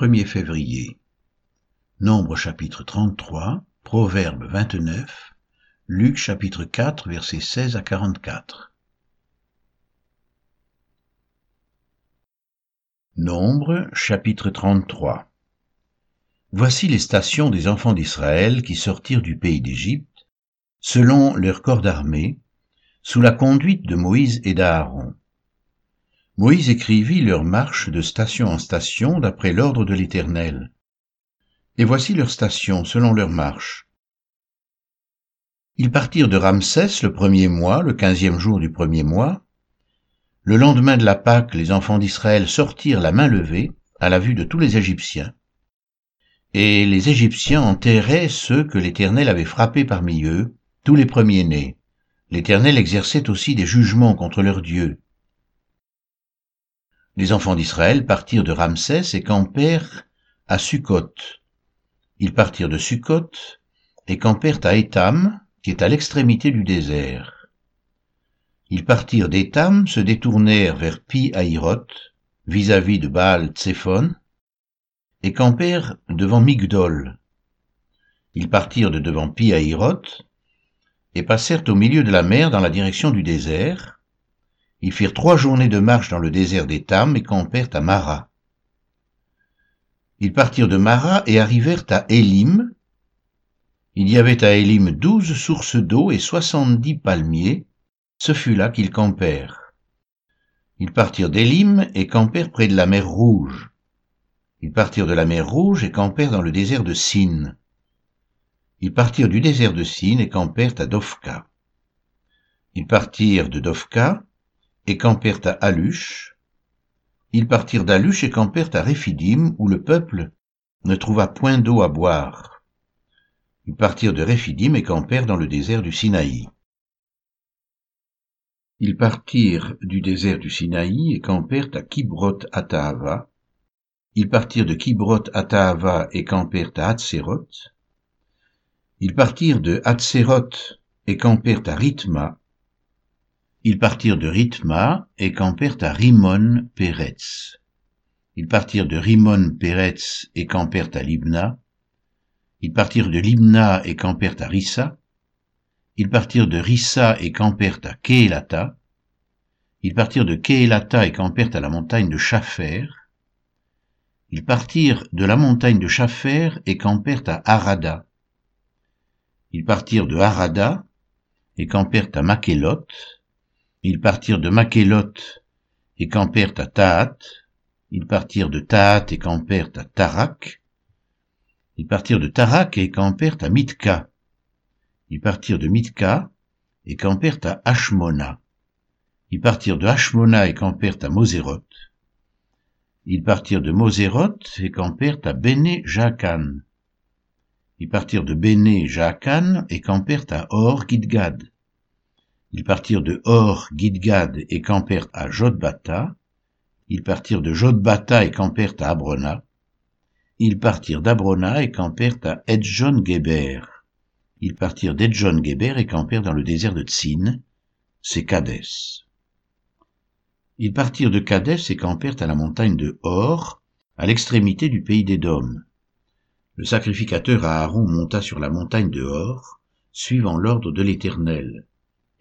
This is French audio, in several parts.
1er février. Nombre chapitre 33, Proverbe 29, Luc chapitre 4 versets 16 à 44. Nombre chapitre 33 Voici les stations des enfants d'Israël qui sortirent du pays d'Égypte, selon leur corps d'armée, sous la conduite de Moïse et d'Aaron. Moïse écrivit leur marche de station en station d'après l'ordre de l'Éternel. Et voici leurs stations selon leur marche. Ils partirent de Ramsès le premier mois, le quinzième jour du premier mois. Le lendemain de la Pâque, les enfants d'Israël sortirent la main levée à la vue de tous les Égyptiens. Et les Égyptiens enterraient ceux que l'Éternel avait frappés parmi eux, tous les premiers-nés. L'Éternel exerçait aussi des jugements contre leurs dieux les enfants d'Israël partirent de Ramsès et campèrent à Sukkot. Ils partirent de Sukkot et campèrent à Étam, qui est à l'extrémité du désert. Ils partirent d'Étam, se détournèrent vers Pi Hahiroth, vis-à-vis de Baal Tsephon, et campèrent devant Migdol. Ils partirent de devant Pi Hahiroth, et passèrent au milieu de la mer dans la direction du désert, ils firent trois journées de marche dans le désert d'Étam et campèrent à Mara. Ils partirent de Mara et arrivèrent à Élim. Il y avait à Élim douze sources d'eau et soixante-dix palmiers. Ce fut là qu'ils campèrent. Ils partirent d'Élim et campèrent près de la mer Rouge. Ils partirent de la mer Rouge et campèrent dans le désert de Sin. Ils partirent du désert de Sin et campèrent à Dofka. Ils partirent de Dofka et campèrent à Alush. Ils partirent d'Alush et campèrent à Réphidim, où le peuple ne trouva point d'eau à boire. Ils partirent de Réphidim et campèrent dans le désert du Sinaï. Ils partirent du désert du Sinaï et campèrent à Kibroth Ataava. Ils partirent de Kibroth Ataava et campèrent à Hatzeroth. Ils partirent de Hatzeroth et campèrent à Rithma. Ils partirent de Rithma et campèrent à Rimon Peretz. Ils partirent de Rimon Peretz et campèrent à Libna. Ils partirent de Libna et campèrent à Rissa. Ils partirent de Rissa et campèrent à Keelata. Ils partirent de Keelata et campèrent à la montagne de Chafer. Ils partirent de la montagne de Chafer et campèrent à Harada. Ils partirent de Harada et campèrent à Makélot. Ils partirent de Makélot et campèrent à Tahat. Ils partirent de Tahat et campèrent à Tarak. Ils partirent de Tarak et campèrent à Mitka. Ils partirent de Mitka et campèrent à Hashmona. Ils partirent de Hashmona et campèrent à Moséroth. Ils partirent de Moséroth et campèrent à Béné Jaakan. Ils partirent de Béné Jaakan et campèrent à Or Gidgad. Ils partirent de Hor, Gidgad et campèrent à Jodbata. Ils partirent de Jodbata et campèrent à Abrona. Ils partirent d'Abrona et campèrent à Edjon-Geber. Ils partirent d'Edjon-Geber et campèrent dans le désert de Tsin, c'est Kadès. Ils partirent de Kadès et campèrent à la montagne de Hor, à l'extrémité du pays d'Édom. Le sacrificateur Aaron monta sur la montagne de Hor, suivant l'ordre de l'Éternel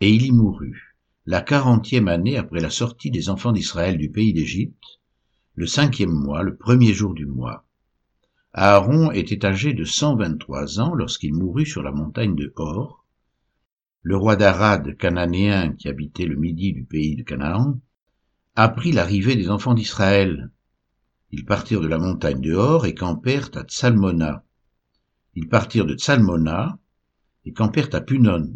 et il y mourut, la quarantième année après la sortie des enfants d'Israël du pays d'Égypte, le cinquième mois, le premier jour du mois. Aaron était âgé de cent vingt-trois ans lorsqu'il mourut sur la montagne de Hor. Le roi d'Arad, cananéen qui habitait le midi du pays de Canaan, apprit l'arrivée des enfants d'Israël. Ils partirent de la montagne de Hor et campèrent à Tsalmona. Ils partirent de Tsalmona et campèrent à Punon.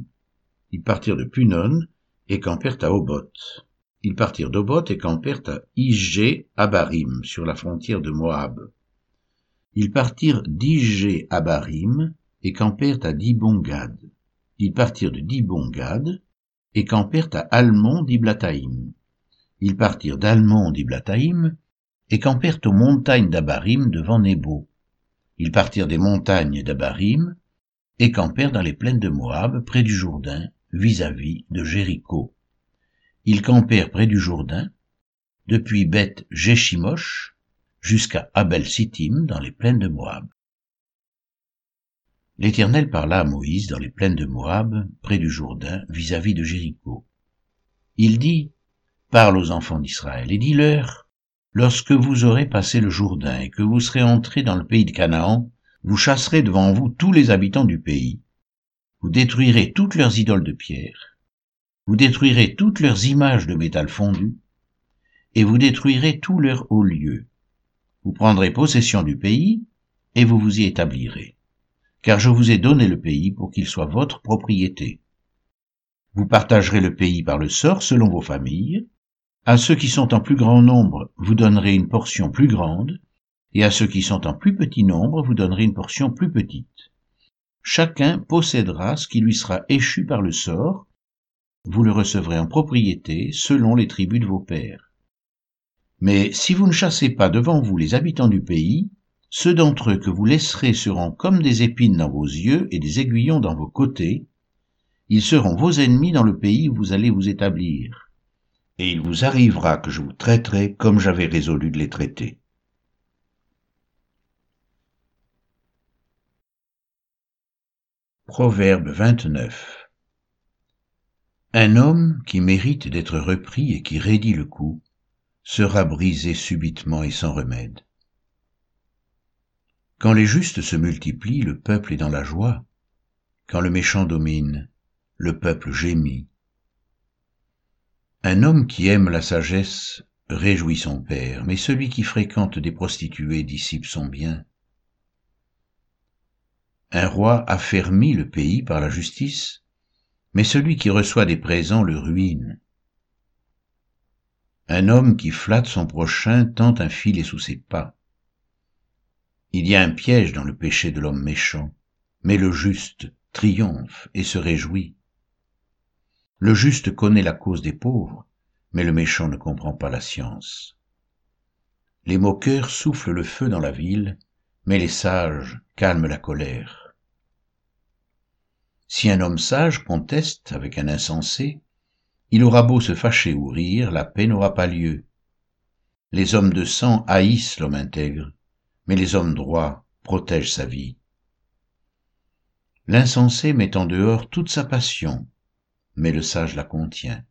Ils partirent de Punon et campèrent à Oboth. Ils partirent d'Oboth et campèrent à Igé Abarim, sur la frontière de Moab. Ils partirent d'Igé Abarim et campèrent à Dibongad. Ils partirent de Dibongad et campèrent à Almon d'Iblataïm. Ils partirent d'Almon d'Iblataïm et campèrent aux montagnes d'Abarim devant Nebo. Ils partirent des montagnes d'Abarim et campèrent dans les plaines de Moab près du Jourdain vis-à-vis de Jéricho. Ils campèrent près du Jourdain, depuis Beth Jeshimosh jusqu'à Abel-Sittim dans les plaines de Moab. L'Éternel parla à Moïse dans les plaines de Moab, près du Jourdain, vis-à-vis de Jéricho. Il dit, Parle aux enfants d'Israël et dis-leur, Lorsque vous aurez passé le Jourdain et que vous serez entrés dans le pays de Canaan, vous chasserez devant vous tous les habitants du pays. Vous détruirez toutes leurs idoles de pierre. Vous détruirez toutes leurs images de métal fondu. Et vous détruirez tous leurs hauts lieux. Vous prendrez possession du pays et vous vous y établirez. Car je vous ai donné le pays pour qu'il soit votre propriété. Vous partagerez le pays par le sort selon vos familles, à ceux qui sont en plus grand nombre, vous donnerez une portion plus grande, et à ceux qui sont en plus petit nombre, vous donnerez une portion plus petite. Chacun possédera ce qui lui sera échu par le sort, vous le recevrez en propriété selon les tribus de vos pères. Mais si vous ne chassez pas devant vous les habitants du pays, ceux d'entre eux que vous laisserez seront comme des épines dans vos yeux et des aiguillons dans vos côtés, ils seront vos ennemis dans le pays où vous allez vous établir et il vous arrivera que je vous traiterai comme j'avais résolu de les traiter. Proverbe 29 Un homme qui mérite d'être repris et qui raidit le coup sera brisé subitement et sans remède. Quand les justes se multiplient, le peuple est dans la joie. Quand le méchant domine, le peuple gémit. Un homme qui aime la sagesse réjouit son père, mais celui qui fréquente des prostituées dissipe son bien. Un roi affermit le pays par la justice, mais celui qui reçoit des présents le ruine. Un homme qui flatte son prochain tente un filet sous ses pas. Il y a un piège dans le péché de l'homme méchant, mais le juste triomphe et se réjouit. Le juste connaît la cause des pauvres, mais le méchant ne comprend pas la science. Les moqueurs soufflent le feu dans la ville, mais les sages calment la colère. Si un homme sage conteste avec un insensé, il aura beau se fâcher ou rire, la paix n'aura pas lieu. Les hommes de sang haïssent l'homme intègre, mais les hommes droits protègent sa vie. L'insensé met en dehors toute sa passion, mais le sage la contient.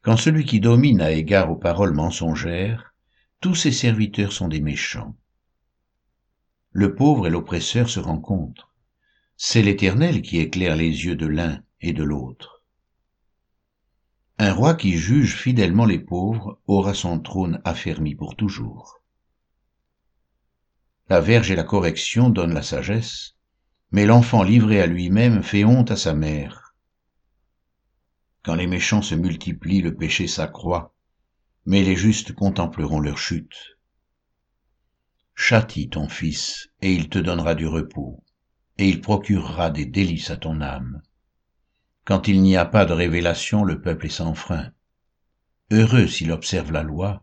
Quand celui qui domine a égard aux paroles mensongères, tous ses serviteurs sont des méchants. Le pauvre et l'oppresseur se rencontrent. C'est l'Éternel qui éclaire les yeux de l'un et de l'autre. Un roi qui juge fidèlement les pauvres aura son trône affermi pour toujours. La verge et la correction donnent la sagesse, mais l'enfant livré à lui-même fait honte à sa mère. Quand les méchants se multiplient, le péché s'accroît, mais les justes contempleront leur chute. Châtie ton fils, et il te donnera du repos, et il procurera des délices à ton âme. Quand il n'y a pas de révélation, le peuple est sans frein. Heureux s'il observe la loi.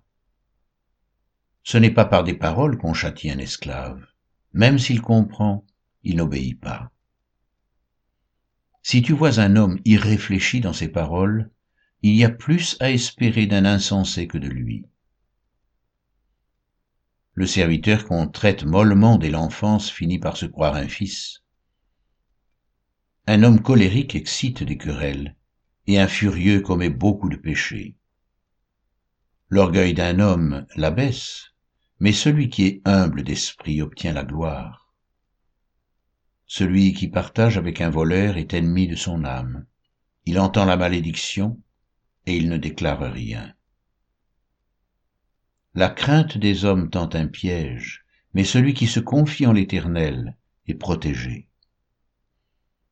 Ce n'est pas par des paroles qu'on châtie un esclave. Même s'il comprend, il n'obéit pas. Si tu vois un homme irréfléchi dans ses paroles, il y a plus à espérer d'un insensé que de lui. Le serviteur qu'on traite mollement dès l'enfance finit par se croire un fils. Un homme colérique excite des querelles, et un furieux commet beaucoup de péchés. L'orgueil d'un homme l'abaisse, mais celui qui est humble d'esprit obtient la gloire. Celui qui partage avec un voleur est ennemi de son âme. Il entend la malédiction et il ne déclare rien. La crainte des hommes tente un piège, mais celui qui se confie en l'Éternel est protégé.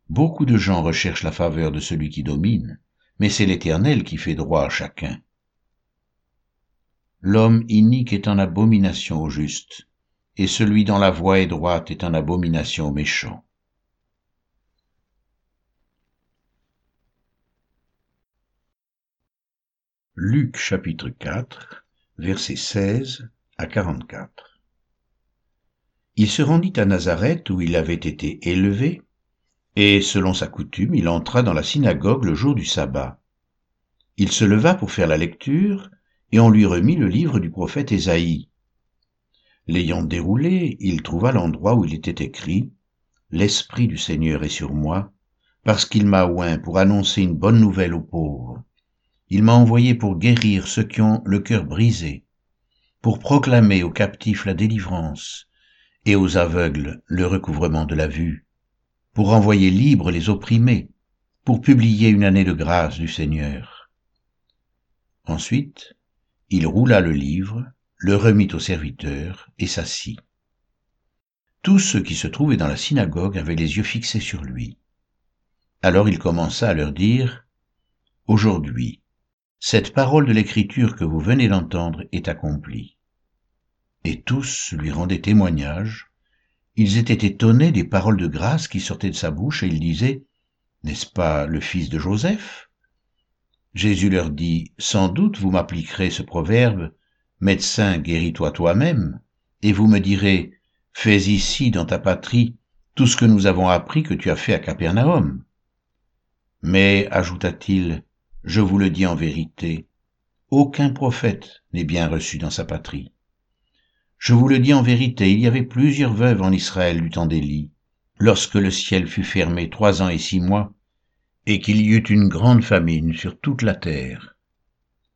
Beaucoup de gens recherchent la faveur de celui qui domine, mais c'est l'Éternel qui fait droit à chacun. L'homme inique est en abomination au juste, et celui dont la voie est droite est en abomination au méchant. Luc chapitre 4, versets 16 à 44 Il se rendit à Nazareth où il avait été élevé, et selon sa coutume, il entra dans la synagogue le jour du sabbat. Il se leva pour faire la lecture, et on lui remit le livre du prophète Ésaïe. L'ayant déroulé, il trouva l'endroit où il était écrit L'Esprit du Seigneur est sur moi, parce qu'il m'a oint pour annoncer une bonne nouvelle aux pauvres. Il m'a envoyé pour guérir ceux qui ont le cœur brisé, pour proclamer aux captifs la délivrance, et aux aveugles le recouvrement de la vue, pour envoyer libres les opprimés, pour publier une année de grâce du Seigneur. Ensuite, il roula le livre, le remit au serviteur et s'assit. Tous ceux qui se trouvaient dans la synagogue avaient les yeux fixés sur lui. Alors il commença à leur dire, Aujourd'hui, cette parole de l'Écriture que vous venez d'entendre est accomplie. Et tous lui rendaient témoignage. Ils étaient étonnés des paroles de grâce qui sortaient de sa bouche et ils disaient, N'est-ce pas le fils de Joseph? Jésus leur dit, Sans doute vous m'appliquerez ce proverbe, Médecin, guéris-toi toi-même, et vous me direz, Fais ici dans ta patrie tout ce que nous avons appris que tu as fait à Capernaum. Mais, ajouta-t-il, je vous le dis en vérité, aucun prophète n'est bien reçu dans sa patrie. Je vous le dis en vérité, il y avait plusieurs veuves en Israël du temps d'Élie, lorsque le ciel fut fermé trois ans et six mois, et qu'il y eut une grande famine sur toute la terre.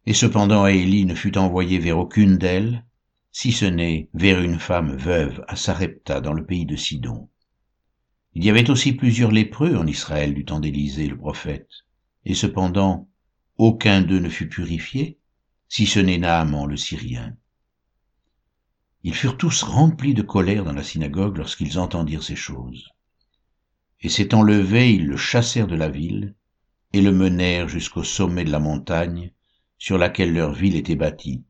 Et cependant Élie ne fut envoyé vers aucune d'elles, si ce n'est vers une femme veuve à Sarepta dans le pays de Sidon. Il y avait aussi plusieurs lépreux en Israël du temps d'Élisée le prophète, et cependant aucun d'eux ne fut purifié, si ce n'est Naaman le Syrien. Ils furent tous remplis de colère dans la synagogue lorsqu'ils entendirent ces choses. Et s'étant levés, ils le chassèrent de la ville, et le menèrent jusqu'au sommet de la montagne sur laquelle leur ville était bâtie,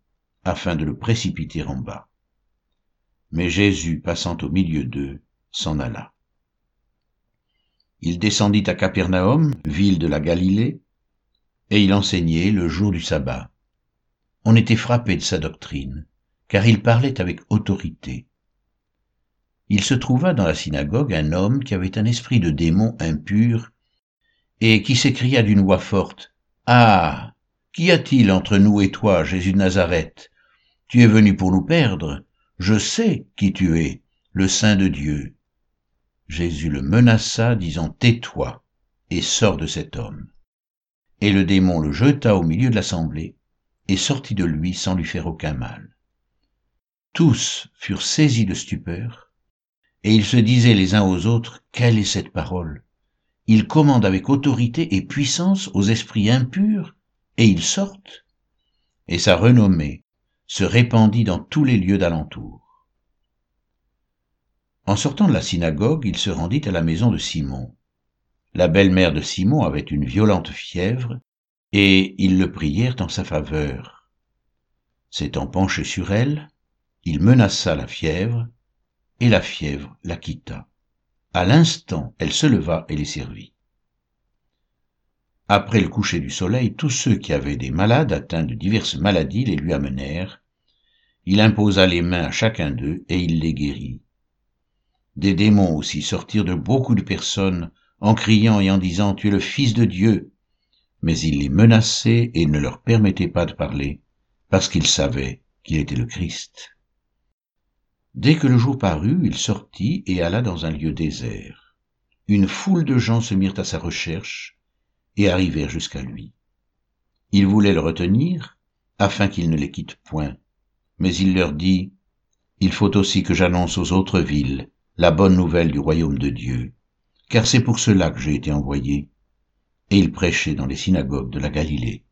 afin de le précipiter en bas. Mais Jésus, passant au milieu d'eux, s'en alla. Il descendit à Capernaum, ville de la Galilée, et il enseignait le jour du sabbat. On était frappé de sa doctrine, car il parlait avec autorité. Il se trouva dans la synagogue un homme qui avait un esprit de démon impur, et qui s'écria d'une voix forte, Ah, Qu'y a-t-il entre nous et toi, Jésus de Nazareth? Tu es venu pour nous perdre. Je sais qui tu es, le Saint de Dieu. Jésus le menaça, disant, Tais-toi et sors de cet homme. Et le démon le jeta au milieu de l'assemblée et sortit de lui sans lui faire aucun mal. Tous furent saisis de stupeur, et ils se disaient les uns aux autres, Quelle est cette parole? Il commande avec autorité et puissance aux esprits impurs et ils sortent, et sa renommée se répandit dans tous les lieux d'alentour. En sortant de la synagogue, il se rendit à la maison de Simon. La belle-mère de Simon avait une violente fièvre, et ils le prièrent en sa faveur. S'étant penché sur elle, il menaça la fièvre, et la fièvre la quitta. À l'instant, elle se leva et les servit. Après le coucher du soleil, tous ceux qui avaient des malades atteints de diverses maladies les lui amenèrent. Il imposa les mains à chacun d'eux et il les guérit. Des démons aussi sortirent de beaucoup de personnes en criant et en disant Tu es le Fils de Dieu. Mais il les menaçait et ne leur permettait pas de parler, parce qu'ils savaient qu'il était le Christ. Dès que le jour parut, il sortit et alla dans un lieu désert. Une foule de gens se mirent à sa recherche, et arrivèrent jusqu'à lui. Ils voulaient le retenir, afin qu'il ne les quitte point. Mais il leur dit, Il faut aussi que j'annonce aux autres villes la bonne nouvelle du royaume de Dieu, car c'est pour cela que j'ai été envoyé. Et il prêchait dans les synagogues de la Galilée.